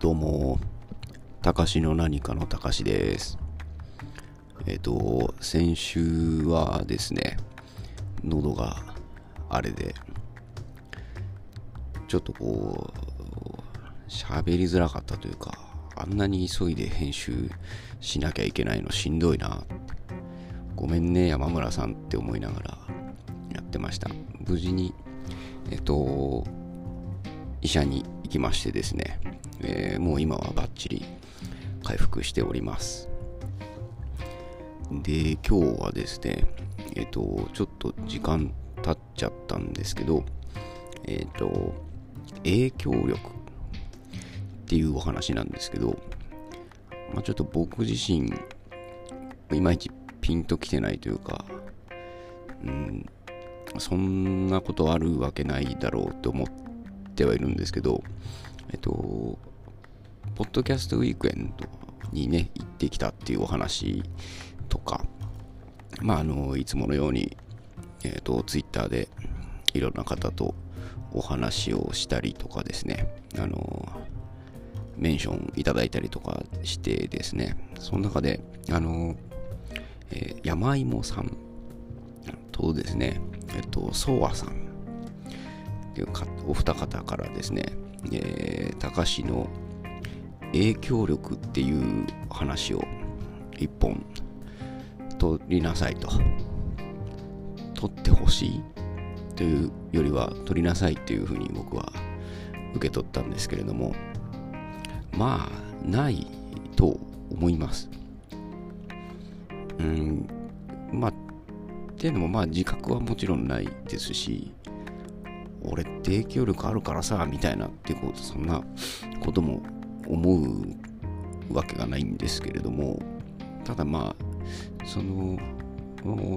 どうも、たかしの何かのたかしです。えっ、と、先週はですね、喉があれで、ちょっとこう、喋りづらかったというか、あんなに急いで編集しなきゃいけないのしんどいな。ごめんね、山村さんって思いながらやってました。無事に、えっ、と、医者に行きましてですね、えーもう今はバッチリ回復しております。で、今日はですね、えっ、と、ちょっと時間経っちゃったんですけど、えっ、と、影響力っていうお話なんですけど、まあ、ちょっと僕自身、いまいちピンときてないというか、うん、そんなことあるわけないだろうと思ってはいるんですけど、えっと、ポッドキャストウィークエンドにね、行ってきたっていうお話とか、まあ、あの、いつものように、えっと、ツイッターでいろんな方とお話をしたりとかですね、あの、メンションいただいたりとかしてですね、その中で、あの、えー山芋さんとですね、えっと、ソワさんっていうお二方からですね、えー、高志の影響力っていう話を一本取りなさいと。取ってほしいというよりは取りなさいというふうに僕は受け取ったんですけれどもまあないと思います。うんまあっていうのもまあ自覚はもちろんないですし俺って影響力あるからさみたいなっていうことそんなことも思うわけがないんですけれどもただまあその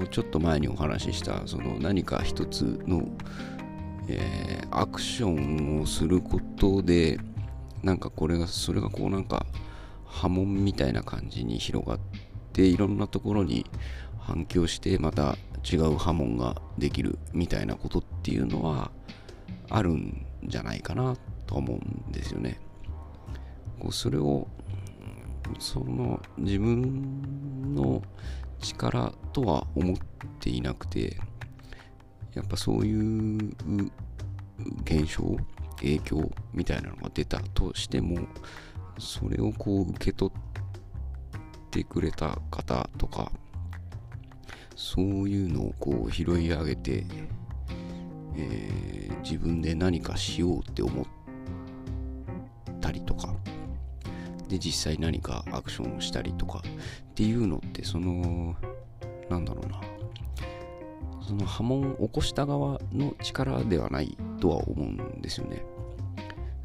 ちょっと前にお話ししたその何か一つの、えーアクションをすることでなんかこれがそれがこうなんか波紋みたいな感じに広がっていろんなところに反響してまた違う波紋ができるみたいなことっていうのはあるんじゃないかなと思うんですよね。こうそれをその自分の力とは思っていなくてやっぱそういう現象影響みたいなのが出たとしてもそれをこう受け取ってくれた方とかそういうのをこう拾い上げて、えー自分で何かしようって思ったりとか。で実際何かアクションをしたりとかっていうのってそのなんだろうな。その波紋を起こした側の力ではないとは思うんですよね。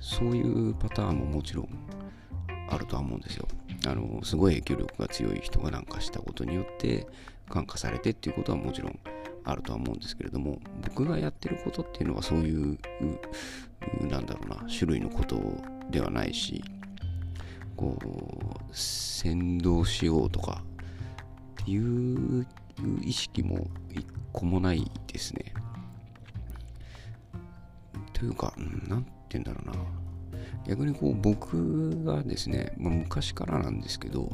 そういうパターンももちろんあるとは思うんですよ。あのすごい影響力が強い人がなんかしたことによって感化されてっていうことはもちろんあるとは思うんですけれども僕がやってることっていうのはそういうなんだろうな種類のことではないしこう先導しようとかっていう意識も一個もないですね。というかうんなんて言うんだろうな。逆にこう僕がですね、まあ、昔からなんですけど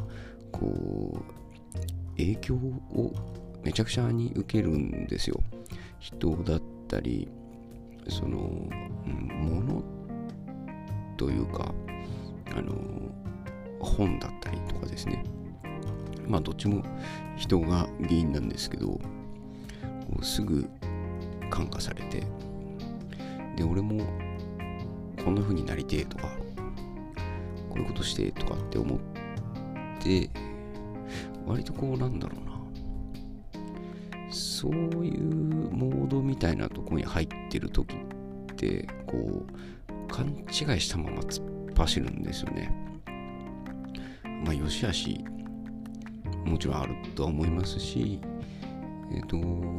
こう影響をめちゃくちゃに受けるんですよ。人だったりその、うん、物というかあの本だったりとかですね。まあどっちも人が原因なんですけどこうすぐ感化されてで俺もこんな風になりてえとかこういうことしてとかって思って割とこうなんだろうそういうモードみたいなとこに入ってる時ってこう勘違いしたまま突っ走るんですよね。まあ良し悪しもちろんあるとは思いますしえっ、と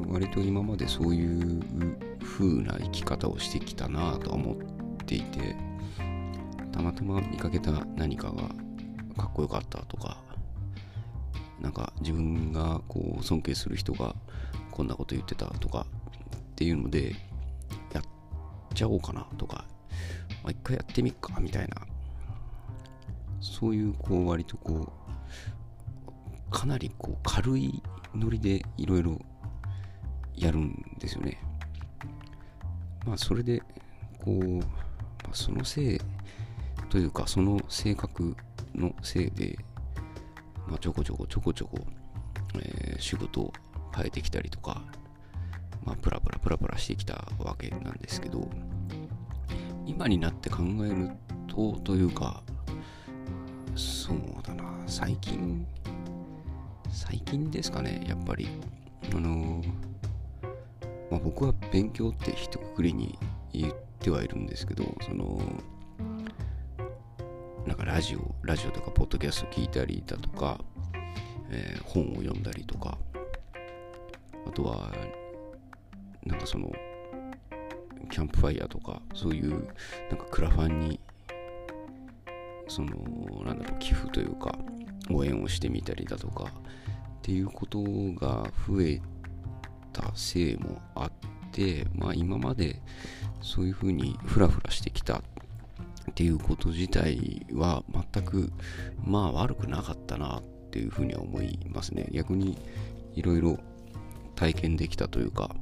割と今までそういう風な生き方をしてきたなとは思っていてたまたま見かけた何かがかっこよかったとかなんか自分がこう尊敬する人がこんなこと言ってたとかっていうのでやっちゃおうかなとか、まあ、一回やってみっかみたいなそういうこう割とこうかなりこう軽いノリでいろいろやるんですよね。まあそれでこう、まあ、そのせいというかその性格のせいで、まあ、ちょこちょこちょこちょこ、えー、仕事を変えてきたりとかまあプラプラプラプラしてきたわけなんですけど今になって考えるとというかそうだな最近最近ですかねやっぱり。あのまあ、僕は勉強って一括りに言ってはいるんですけどそのなんかラジオラジオとかポッドキャスト聞いたりだとか、えー、本を読んだりとかあとはなんかそのキャンプファイヤーとかそういうなんかクラファンにそのなんだろう寄付というか応援をしてみたりだとかっていうことが増えたせいもあってまあ今までそういうふうにフラフラしてきたっていうこと自体は全くまあ悪くなかったなっていうふうには思いますね。逆にいろいろ体験できたというか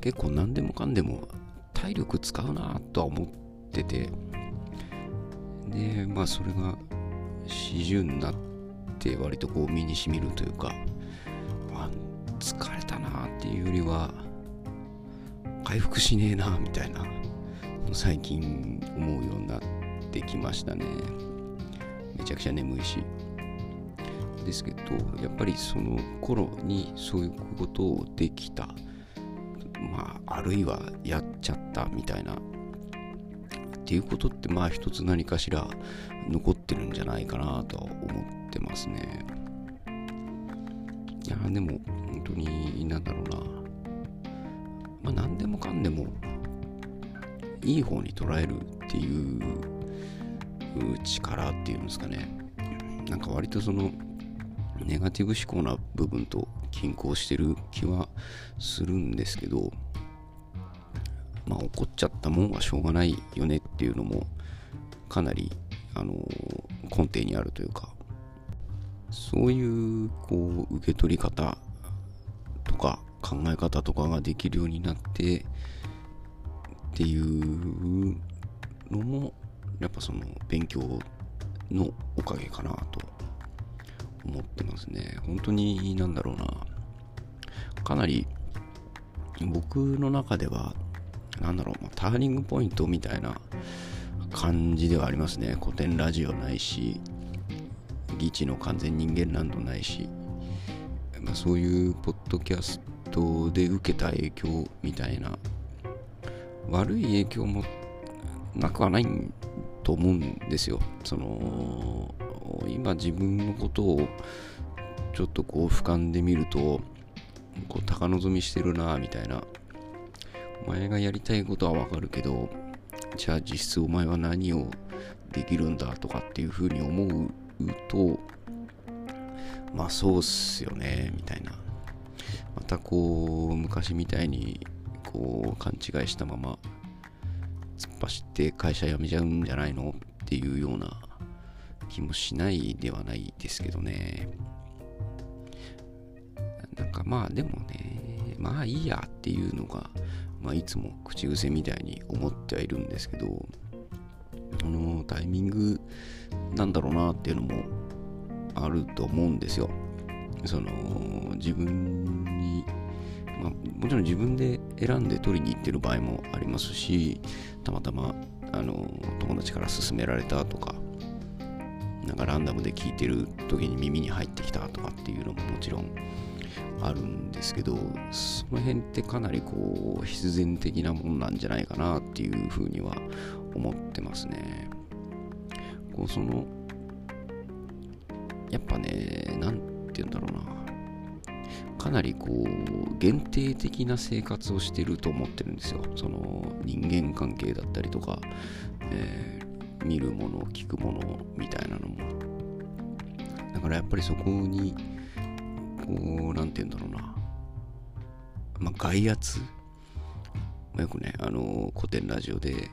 結構何でもかんでも体力使うなとは思っててでまあそれが始終になって割とこう身にしみるというか、まあ、疲れたなっていうよりは回復しねえなみたいな。最近思うようになってきましたね。めちゃくちゃ眠いし。ですけどやっぱりその頃にそういうことをできた。まあ、あるいはやっちゃったみたいな。っていうことってまあ一つ何かしら残ってるんじゃないかなとは思ってますね。いやでも本当になんだろうな。まあ何でもかんでもいい方に捉えるっていう力っていうんですかね。なんか割とそのネガティブ思考な部分と均衡してる気はするんですけど、まあ怒っちゃったもんはしょうがないよねっていうのもかなり、あの根底にあるというか、そういうこう受け取り方とか考え方とかができるようになってっていうのもやっぱその勉強のおかげかなと思ってますね。本当になんだろうな。かなり僕の中では、なんだろう、ターニングポイントみたいな感じではありますね。古典ラジオないし、ギチの完全人間ランドないし、まあ、そういうポッドキャストで受けた影響みたいな、悪い影響もなくはないと思うんですよ。その、今自分のことをちょっとこう俯瞰で見るとこう高望みしてるなみたいなお前がやりたいことはわかるけどじゃあ実質お前は何をできるんだとかっていうふうに思うとまあそうっすよねみたいなまたこう昔みたいにこう勘違いしたまま突っ走って会社辞めちゃうんじゃないのっていうような気もしないではないですけどね。なんかまあでもね、まあいいやっていうのが、まあいつも口癖みたいに思ってはいるんですけど、あのタイミングなんだろうなっていうのもあると思うんですよ。その自分に、まあ、もちろん自分で選んで取りに行ってる場合もありますし、たまたまあの友達から勧められたとか、なんかランダムで聞いてる時に耳に入ってきたとかっていうのももちろんあるんですけどその辺ってかなりこう必然的なもんなんじゃないかなっていうふうには思ってますね。こうそのやっぱね何て言うんだろうな。かなりこう限定的な生活をしてると思ってるんですよ。その人間関係だったりとか、え見るもの聞くものみたいなのも。だからやっぱりそこにこう何て言うんだろうな。まあ外圧、まあ、よくねあの古典ラジオで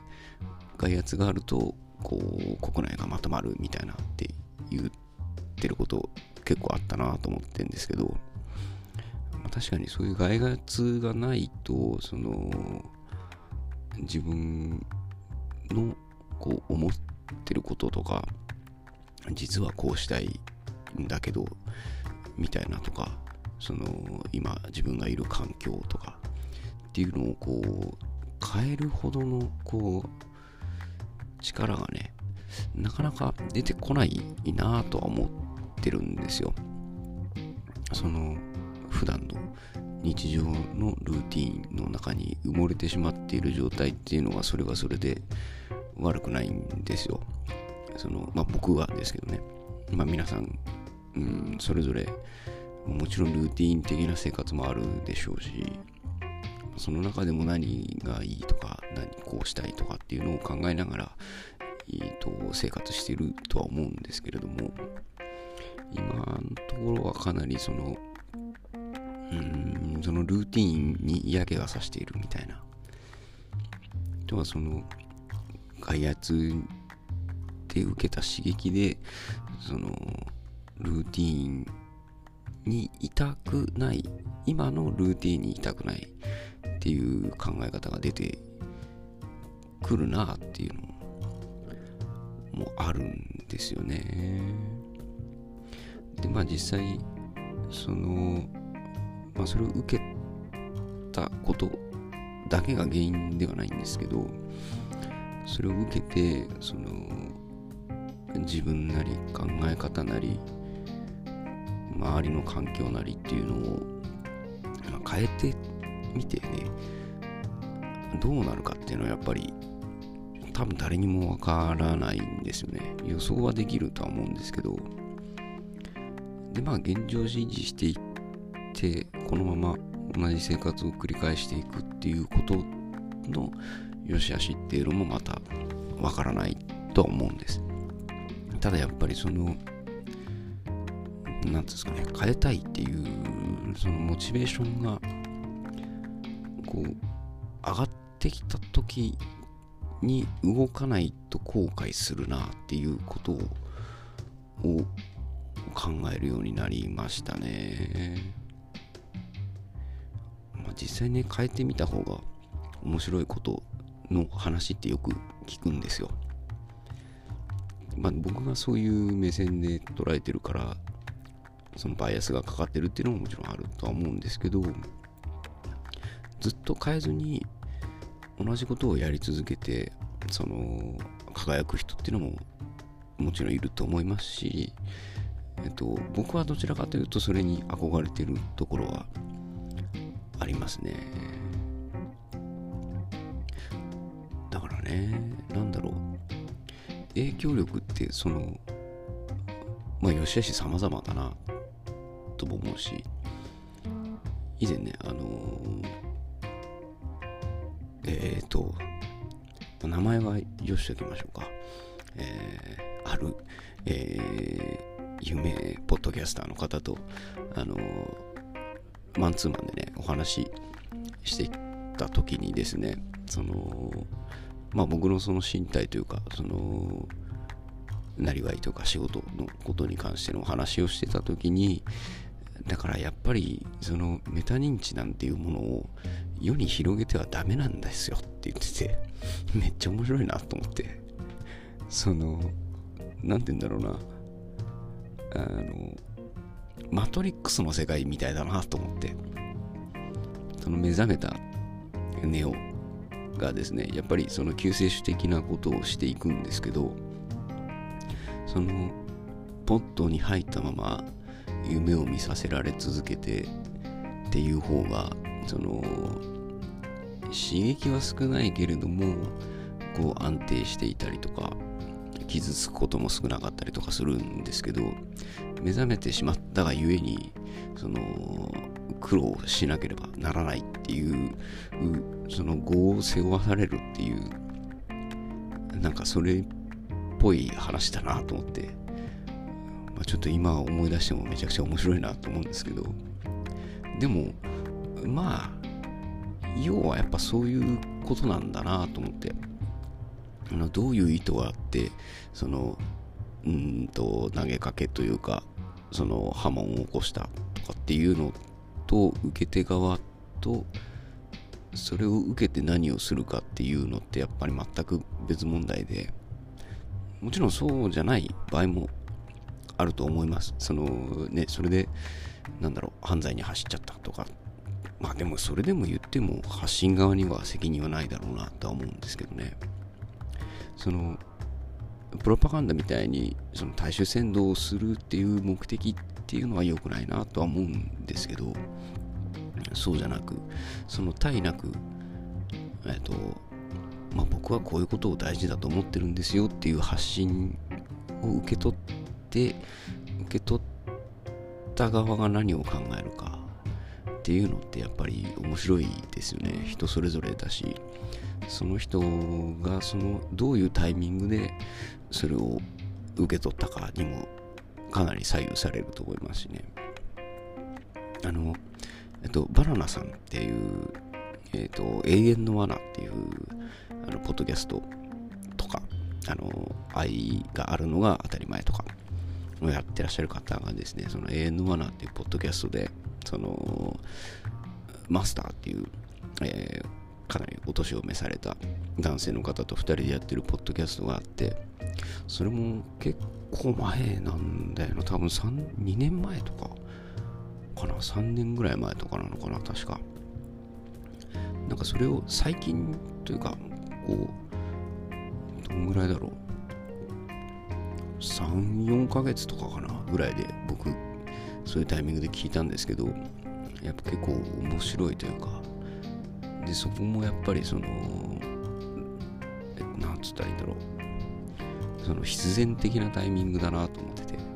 外圧があるとこう国内がまとまるみたいなって言ってること結構あったなと思ってるんですけど、確かにそういう外圧がないとその自分のこう思ってることとか実はこうしたいんだけどみたいなとかその今自分がいる環境とかっていうのをこう変えるほどのこう力がねなかなか出てこないなとは思ってるんですよ。その普段の日常のルーティンの中に埋もれてしまっている状態っていうのはそれはそれで悪くないんですよ。そのまあ僕はですけどね。まあ皆さん、うん、それぞれもちろんルーティン的な生活もあるでしょうしその中でも何がいいとか何こうしたいとかっていうのを考えながら、えーと、生活してるとは思うんですけれども今のところはかなりそのそのルーティンに嫌気がさしているみたいな。あとはその外圧で受けた刺激でそのルーティンにいたくない今のルーティンにいたくないっていう考え方が出てくるなっていうのもあるんですよね。でまあ実際そのまあそれを受けたことだけが原因ではないんですけどそれを受けてその自分なり考え方なり周りの環境なりっていうのを、まあ、変えてみてねどうなるかっていうのはやっぱり多分誰にもわからないんですよね。予想はできるとは思うんですけど。でまあ現状を維持していってこのまま同じ生活を繰り返していくっていうことの良し悪しっていうのもまたわからないとは思うんですただやっぱりそのなんですかね変えたいっていうそのモチベーションがこう上がってきた時に動かないと後悔するなっていうことを考えるようになりましたね。実際ね変えてみた方が面白いことの話ってよく聞くんですよ。まあ、僕がそういう目線で捉えてるからそのバイアスがかかってるっていうのももちろんあるとは思うんですけどずっと変えずに同じことをやり続けてその輝く人っていうのももちろんいると思いますし、えっと、僕はどちらかというとそれに憧れてるところはありますね。だからねなんだろう。影響力ってそのまあよしあし様々だなとも思うし以前ねあのー、えっ、ー、と名前はよしておきましょうか、えー、ある、えー、有名ポッドキャスターの方とあのマンツーマンでねお話ししてた時にですねそのまあ僕のその身体というかそのなりわいとか仕事のことに関してのお話をしてた時にだからやっぱりそのメタ認知なんていうものを世に広げてはダメなんですよって言ってて めっちゃ面白いなと思って。その何て言うんだろうな。あのマトリックスの世界みたいだなと思ってその目覚めたネオがですねやっぱりその救世主的なことをしていくんですけどそのポットに入ったまま夢を見させられ続けてっていう方がその刺激は少ないけれどもこう安定していたりとか傷つくことも少なかったりとかするんですけど目覚めてしまったがゆえにその苦労しなければならないっていうその業を背負わされるっていうなんかそれっぽい話だなと思って。まあ、ちょっと今思い出してもめちゃくちゃ面白いなと思うんですけどでもまあ要はやっぱそういうことなんだなと思って。あのどういう意図があってそのうんと投げかけというかその波紋を起こしたとかっていうのと受け手側とそれを受けて何をするかっていうのってやっぱり全く別問題でもちろんそうじゃない場合もあると思います。そのねそれでなんだろう犯罪に走っちゃったとか。まあでもそれでも言っても発信側には責任はないだろうなとは思うんですけどね。そのプロパガンダみたいにその大衆扇動をするっていう目的っていうのは良くないなとは思うんですけどそうじゃなくその対なくえっとまあ僕はこういうことを大事だと思ってるんですよっていう発信を受け取って受け取った側が何を考えるかっていうのってやっぱり面白いですよね。人それぞれだし。その人がそのどういうタイミングでそれを受け取ったかにもかなり左右されると思いますしね。あのえっとバナナさんっていうえっと永遠の罠っていうあのポッドキャストとかあの愛があるのが当たり前とかをやってらっしゃる方がですねその永遠の罠っていうポッドキャストでそのマスターっていう、えーかなりお年を召された男性の方と2人でやってるポッドキャストがあってそれも結構前なんだよな。多分2年前とかかな。3年ぐらい前とかなのかな確か。なんかそれを最近というかこうどんぐらいだろう。34ヶ月とかかなぐらいで僕そういうタイミングで聞いたんですけどやっぱ結構面白いというかでそこもやっぱりそのなんつったらいいんだろう。その必然的なタイミングだなと思ってて。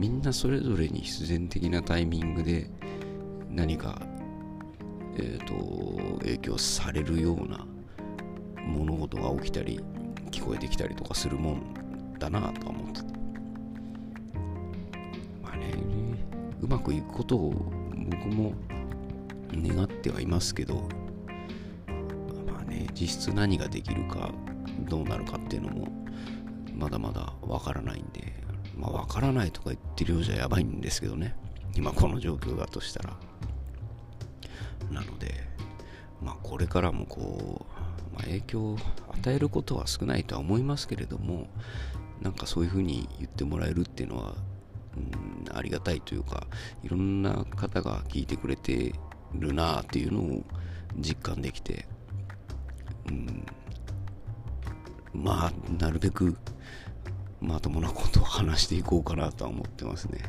みんなそれぞれに必然的なタイミングで何か、えーと、影響されるような物事が起きたり聞こえてきたりとかするもんだなと思ってて。まあねうまくいくことを僕も願ってはいますけど実質何ができるかどうなるかっていうのもまだまだわからないんでまあわからないとか言ってるようじゃやばいんですけどね。今この状況だとしたら。なのでまあこれからもこう、まあ、影響を与えることは少ないとは思いますけれどもなんかそういうふうに言ってもらえるっていうのは、うん、ありがたいというかいろんな方が聞いてくれてるなあっていうのを実感できてうん、まあなるべくまともなことを話していこうかなとは思ってますね。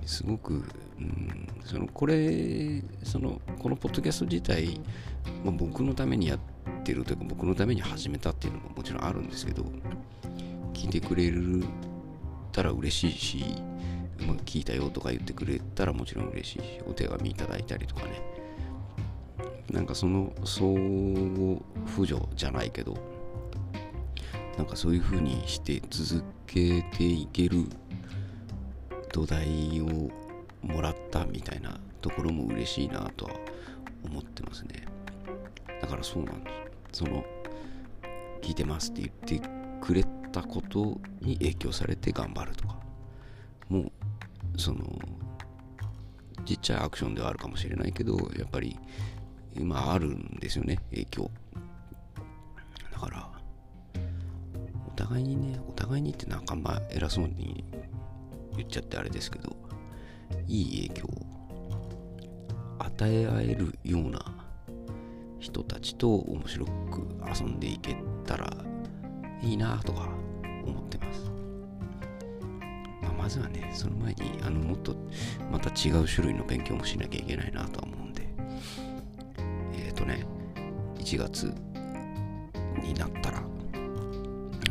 うん、すごく、うん、そのこれそのこのポッドキャスト自体、まあ、僕のためにやってるというか僕のために始めたっていうのももちろんあるんですけど聞いてくれるたら嬉しいし、まあ、聞いたよとか言ってくれたらもちろん嬉しいしお手紙いただいたりとかねなんかその相互扶助じゃないけどなんかそういう風にして続けていける土台をもらったみたいなところも嬉しいなとは思ってますね。だからそうなんです。その聞いてますって言ってくれたことに影響されて頑張るとか。もうそのちっちゃいアクションではあるかもしれないけどやっぱり今あるんですよね、影響。だから、お互いにね、お互いにってなんかあんま偉そうに言っちゃってあれですけど、いい影響を与え合えるような人たちと面白く遊んでいけたらいいなとか思ってます。まあ、まずはね、その前にあのもっとまた違う種類の勉強もしなきゃいけないなとは思う、とね1月になったら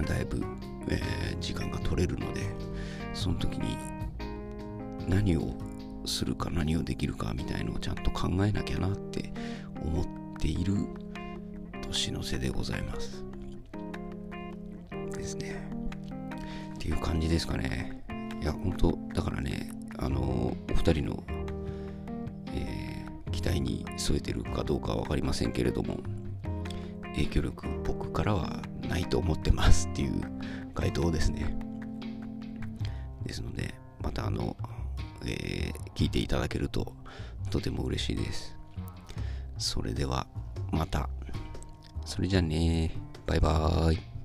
だいぶ、えー、時間が取れるのでその時に何をするか何をできるかみたいのをちゃんと考えなきゃなって思っている年の瀬でございます。ですね。っていう感じですかね。いや本当だからねあのお二人のに添えてるかどうかは分かりませんけれども影響力僕からはないと思ってますっていう回答ですね。ですので、またあの、えー、聞いていただけるととても嬉しいです。それではまた。それじゃあねバイバーイ。